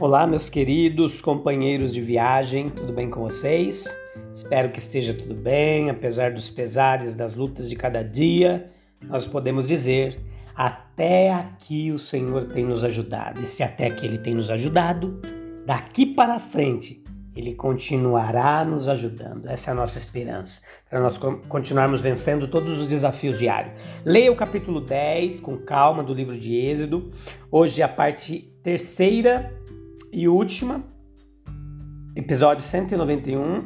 Olá, meus queridos companheiros de viagem, tudo bem com vocês? Espero que esteja tudo bem, apesar dos pesares, das lutas de cada dia. Nós podemos dizer: até aqui o Senhor tem nos ajudado. E se até aqui Ele tem nos ajudado, daqui para frente Ele continuará nos ajudando. Essa é a nossa esperança, para nós continuarmos vencendo todos os desafios diários. Leia o capítulo 10 com calma do livro de Êxodo. Hoje a parte terceira e última, episódio 191.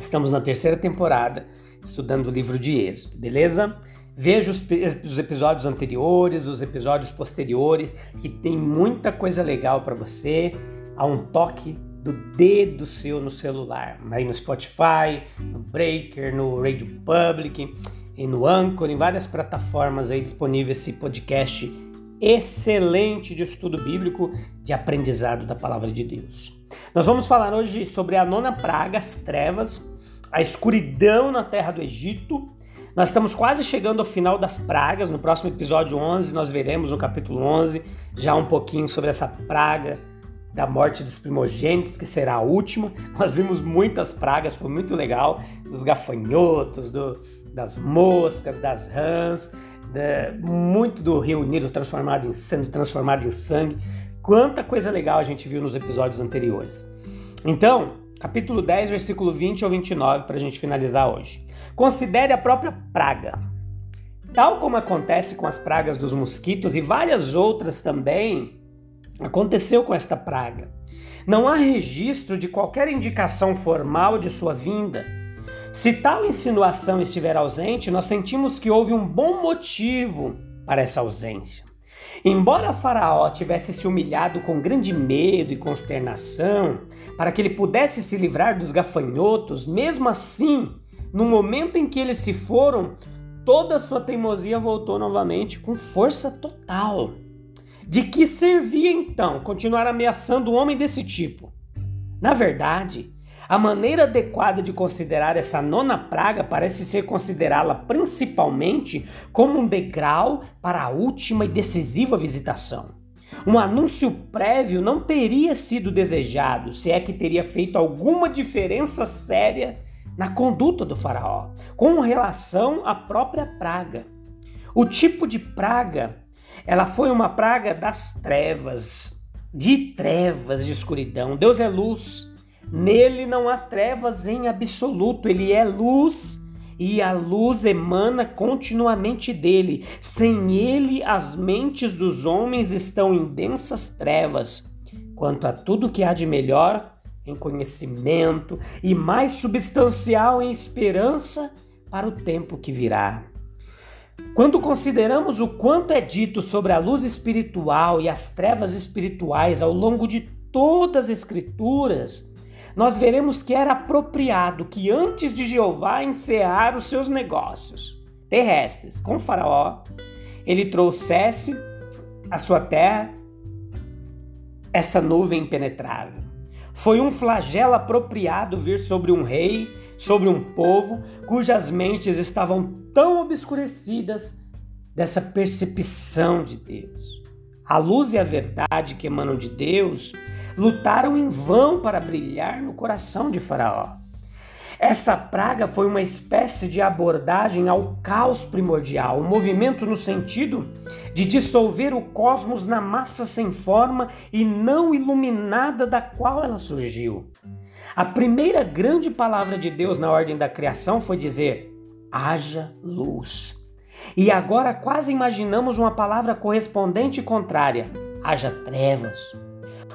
Estamos na terceira temporada, estudando o livro de Êxodo, beleza? Veja os, os episódios anteriores, os episódios posteriores, que tem muita coisa legal para você. Há um toque do dedo seu no celular, aí no Spotify, no Breaker, no Radio Public e no Anchor, em várias plataformas aí disponível esse podcast excelente de estudo bíblico, de aprendizado da palavra de Deus. Nós vamos falar hoje sobre a nona praga, as trevas, a escuridão na terra do Egito. Nós estamos quase chegando ao final das pragas. No próximo episódio 11, nós veremos no capítulo 11 já um pouquinho sobre essa praga da morte dos primogênitos, que será a última. Nós vimos muitas pragas, foi muito legal, dos gafanhotos, do, das moscas, das rãs, muito do Rio Unido transformado em, sendo transformado em sangue. Quanta coisa legal a gente viu nos episódios anteriores. Então, capítulo 10, versículo 20 ao 29, para a gente finalizar hoje. Considere a própria praga. Tal como acontece com as pragas dos mosquitos e várias outras também, aconteceu com esta praga. Não há registro de qualquer indicação formal de sua vinda se tal insinuação estiver ausente, nós sentimos que houve um bom motivo para essa ausência. Embora Faraó tivesse se humilhado com grande medo e consternação para que ele pudesse se livrar dos gafanhotos, mesmo assim, no momento em que eles se foram, toda a sua teimosia voltou novamente com força total. De que servia então continuar ameaçando um homem desse tipo? Na verdade, a maneira adequada de considerar essa nona praga parece ser considerá-la principalmente como um degrau para a última e decisiva visitação. Um anúncio prévio não teria sido desejado se é que teria feito alguma diferença séria na conduta do Faraó com relação à própria praga. O tipo de praga, ela foi uma praga das trevas, de trevas, de escuridão. Deus é luz Nele não há trevas em absoluto, ele é luz e a luz emana continuamente dele. Sem ele, as mentes dos homens estão em densas trevas. Quanto a tudo que há de melhor em conhecimento e mais substancial em esperança para o tempo que virá. Quando consideramos o quanto é dito sobre a luz espiritual e as trevas espirituais ao longo de todas as Escrituras, nós veremos que era apropriado que antes de Jeová encerrar os seus negócios terrestres com Faraó, ele trouxesse à sua terra essa nuvem impenetrável. Foi um flagelo apropriado vir sobre um rei, sobre um povo cujas mentes estavam tão obscurecidas dessa percepção de Deus. A luz e a verdade que emanam de Deus lutaram em vão para brilhar no coração de Faraó. Essa praga foi uma espécie de abordagem ao caos primordial, um movimento no sentido de dissolver o cosmos na massa sem forma e não iluminada da qual ela surgiu. A primeira grande palavra de Deus na ordem da criação foi dizer: haja luz. E agora quase imaginamos uma palavra correspondente e contrária: haja trevas.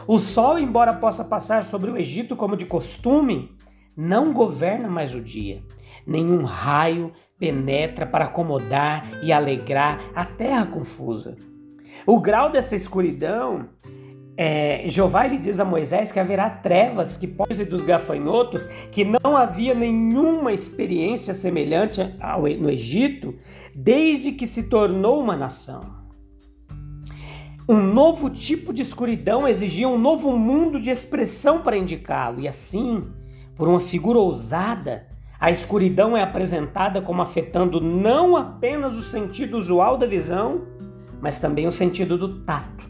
O sol, embora possa passar sobre o Egito como de costume, não governa mais o dia. nenhum raio penetra para acomodar e alegrar a terra confusa. O grau dessa escuridão é, Jeová lhe diz a Moisés que haverá trevas que pode dos gafanhotos, que não havia nenhuma experiência semelhante ao, no Egito desde que se tornou uma nação. Um novo tipo de escuridão exigia um novo mundo de expressão para indicá-lo, e assim, por uma figura ousada, a escuridão é apresentada como afetando não apenas o sentido usual da visão, mas também o sentido do tato.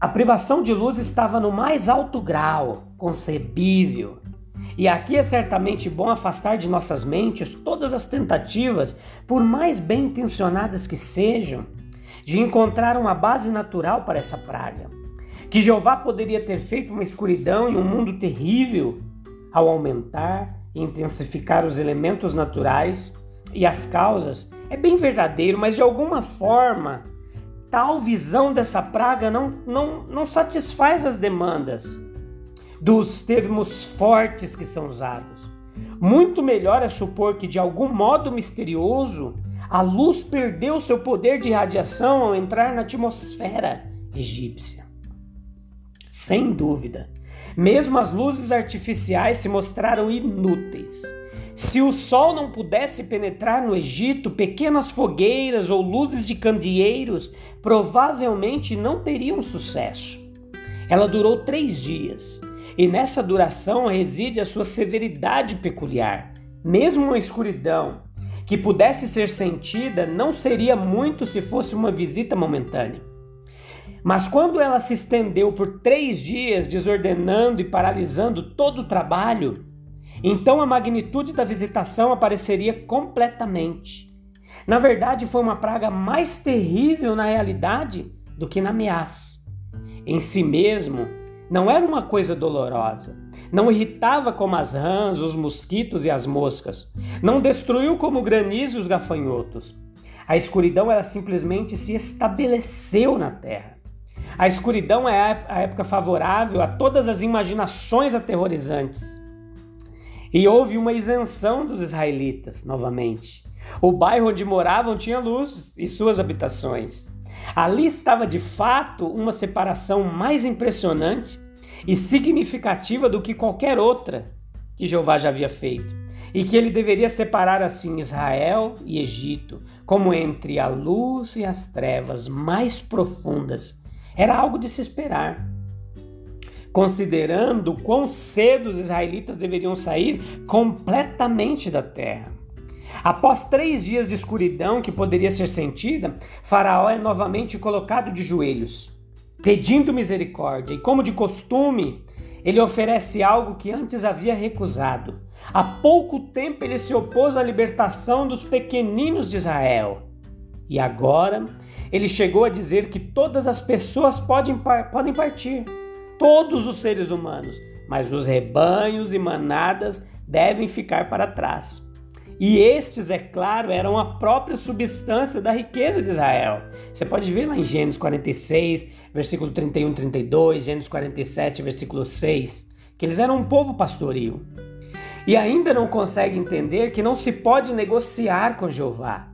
A privação de luz estava no mais alto grau concebível. E aqui é certamente bom afastar de nossas mentes todas as tentativas, por mais bem intencionadas que sejam, de encontrar uma base natural para essa praga. Que Jeová poderia ter feito uma escuridão e um mundo terrível ao aumentar e intensificar os elementos naturais e as causas é bem verdadeiro, mas de alguma forma tal visão dessa praga não, não, não satisfaz as demandas dos termos fortes que são usados. Muito melhor é supor que de algum modo misterioso a luz perdeu seu poder de radiação ao entrar na atmosfera egípcia. Sem dúvida, mesmo as luzes artificiais se mostraram inúteis. Se o sol não pudesse penetrar no Egito, pequenas fogueiras ou luzes de candeeiros provavelmente não teriam sucesso. Ela durou três dias, e nessa duração reside a sua severidade peculiar. Mesmo uma escuridão que pudesse ser sentida não seria muito se fosse uma visita momentânea. Mas quando ela se estendeu por três dias, desordenando e paralisando todo o trabalho, então a magnitude da visitação apareceria completamente. Na verdade, foi uma praga mais terrível na realidade do que na ameaça. Em si mesmo, não era uma coisa dolorosa não irritava como as rãs, os mosquitos e as moscas. Não destruiu como o granizo e os gafanhotos. A escuridão ela simplesmente se estabeleceu na terra. A escuridão é a época favorável a todas as imaginações aterrorizantes. E houve uma isenção dos israelitas, novamente. O bairro onde moravam tinha luz e suas habitações. Ali estava de fato uma separação mais impressionante e significativa do que qualquer outra que Jeová já havia feito, e que ele deveria separar assim Israel e Egito, como entre a luz e as trevas mais profundas. Era algo de se esperar. Considerando quão cedo os israelitas deveriam sair completamente da terra. Após três dias de escuridão que poderia ser sentida, Faraó é novamente colocado de joelhos pedindo misericórdia, e como de costume, ele oferece algo que antes havia recusado. Há pouco tempo ele se opôs à libertação dos pequeninos de Israel. E agora ele chegou a dizer que todas as pessoas podem, podem partir, todos os seres humanos, mas os rebanhos e manadas devem ficar para trás. E estes, é claro, eram a própria substância da riqueza de Israel. Você pode ver lá em Gênesis 46, versículo 31 32, Gênesis 47, versículo 6, que eles eram um povo pastoril. E ainda não consegue entender que não se pode negociar com Jeová.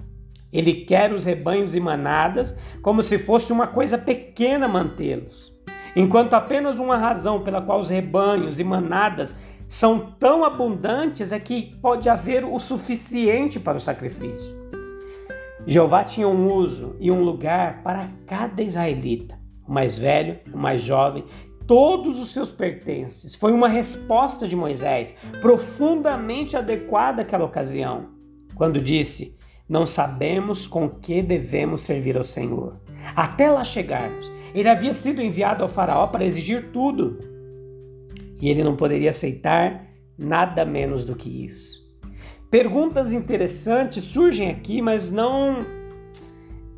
Ele quer os rebanhos e manadas como se fosse uma coisa pequena mantê-los. Enquanto apenas uma razão pela qual os rebanhos e manadas são tão abundantes é que pode haver o suficiente para o sacrifício. Jeová tinha um uso e um lugar para cada israelita, o mais velho, o mais jovem, todos os seus pertences. Foi uma resposta de Moisés profundamente adequada àquela ocasião, quando disse: Não sabemos com que devemos servir ao Senhor. Até lá chegarmos, ele havia sido enviado ao Faraó para exigir tudo e ele não poderia aceitar nada menos do que isso. Perguntas interessantes surgem aqui, mas não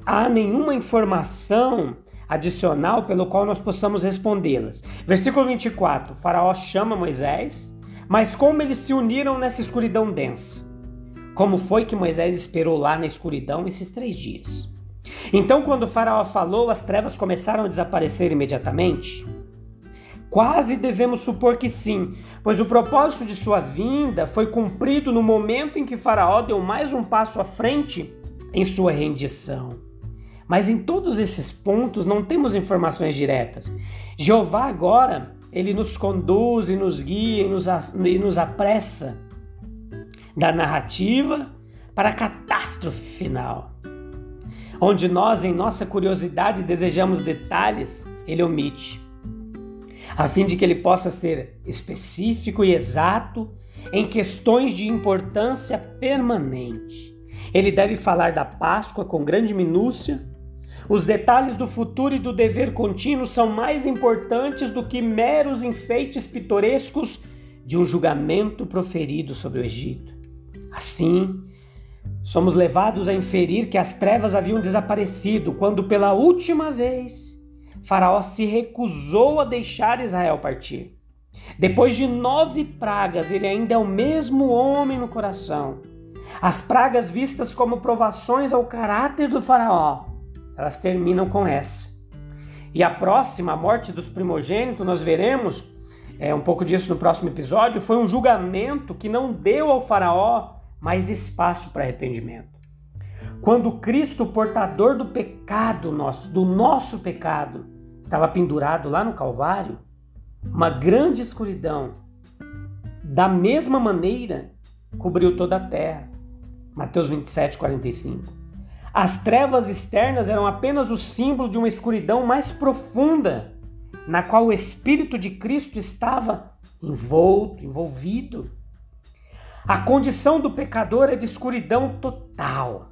há nenhuma informação adicional pelo qual nós possamos respondê-las. Versículo 24: o Faraó chama Moisés, mas como eles se uniram nessa escuridão densa? Como foi que Moisés esperou lá na escuridão esses três dias? Então, quando Faraó falou, as trevas começaram a desaparecer imediatamente. Quase devemos supor que sim, pois o propósito de sua vinda foi cumprido no momento em que Faraó deu mais um passo à frente em sua rendição. Mas em todos esses pontos não temos informações diretas. Jeová agora, ele nos conduz e nos guia e nos, apressa da narrativa para a catástrofe final. Onde nós, em nossa curiosidade, desejamos detalhes, ele omite, a fim de que ele possa ser específico e exato em questões de importância permanente. Ele deve falar da Páscoa com grande minúcia. Os detalhes do futuro e do dever contínuo são mais importantes do que meros enfeites pitorescos de um julgamento proferido sobre o Egito. Assim, somos levados a inferir que as trevas haviam desaparecido quando, pela última vez, Faraó se recusou a deixar Israel partir. Depois de nove pragas, ele ainda é o mesmo homem no coração. As pragas vistas como provações ao caráter do Faraó, elas terminam com essa. E a próxima, a morte dos primogênitos, nós veremos é, um pouco disso no próximo episódio, foi um julgamento que não deu ao Faraó mais espaço para arrependimento. Quando Cristo, portador do pecado nosso, do nosso pecado, estava pendurado lá no Calvário, uma grande escuridão, da mesma maneira, cobriu toda a terra. Mateus 27, 45. As trevas externas eram apenas o símbolo de uma escuridão mais profunda, na qual o Espírito de Cristo estava envolto, envolvido. A condição do pecador é de escuridão total.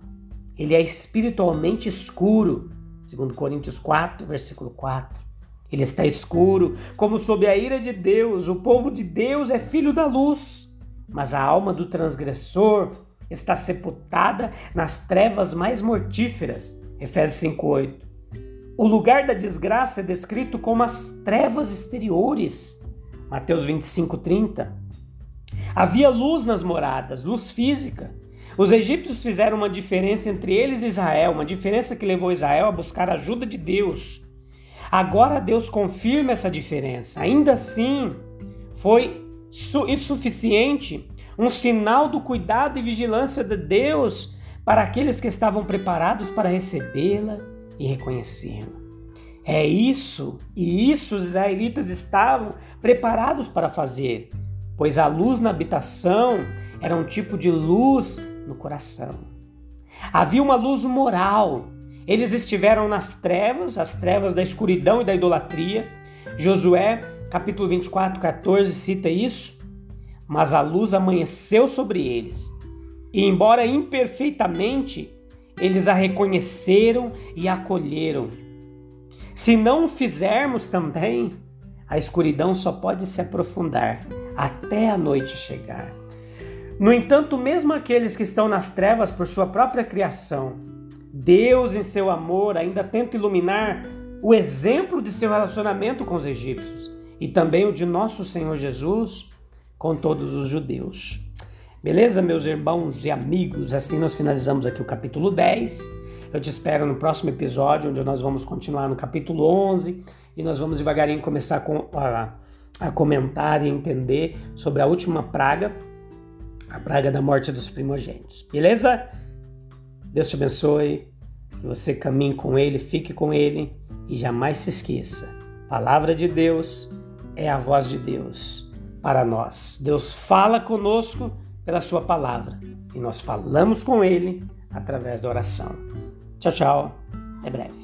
Ele é espiritualmente escuro, segundo Coríntios 4, versículo 4. Ele está escuro, como sob a ira de Deus. O povo de Deus é filho da luz, mas a alma do transgressor está sepultada nas trevas mais mortíferas. Efésios 5:8. O lugar da desgraça é descrito como as trevas exteriores. Mateus 25:30. Havia luz nas moradas, luz física. Os egípcios fizeram uma diferença entre eles e Israel, uma diferença que levou Israel a buscar a ajuda de Deus. Agora Deus confirma essa diferença. Ainda assim, foi insuficiente um sinal do cuidado e vigilância de Deus para aqueles que estavam preparados para recebê-la e reconhecê-la. É isso, e isso os israelitas estavam preparados para fazer pois a luz na habitação era um tipo de luz no coração. Havia uma luz moral. Eles estiveram nas trevas, as trevas da escuridão e da idolatria. Josué, capítulo 24, 14, cita isso. Mas a luz amanheceu sobre eles. E, embora imperfeitamente, eles a reconheceram e a acolheram. Se não o fizermos também, a escuridão só pode se aprofundar até a noite chegar. No entanto, mesmo aqueles que estão nas trevas por sua própria criação, Deus, em seu amor, ainda tenta iluminar o exemplo de seu relacionamento com os egípcios e também o de nosso Senhor Jesus com todos os judeus. Beleza, meus irmãos e amigos? Assim nós finalizamos aqui o capítulo 10. Eu te espero no próximo episódio, onde nós vamos continuar no capítulo 11 e nós vamos devagarinho começar com a a comentar e entender sobre a última praga, a praga da morte dos primogênitos. Beleza? Deus te abençoe, que você caminhe com Ele, fique com Ele e jamais se esqueça: palavra de Deus é a voz de Deus para nós. Deus fala conosco pela Sua palavra e nós falamos com Ele através da oração. Tchau, tchau. Até breve.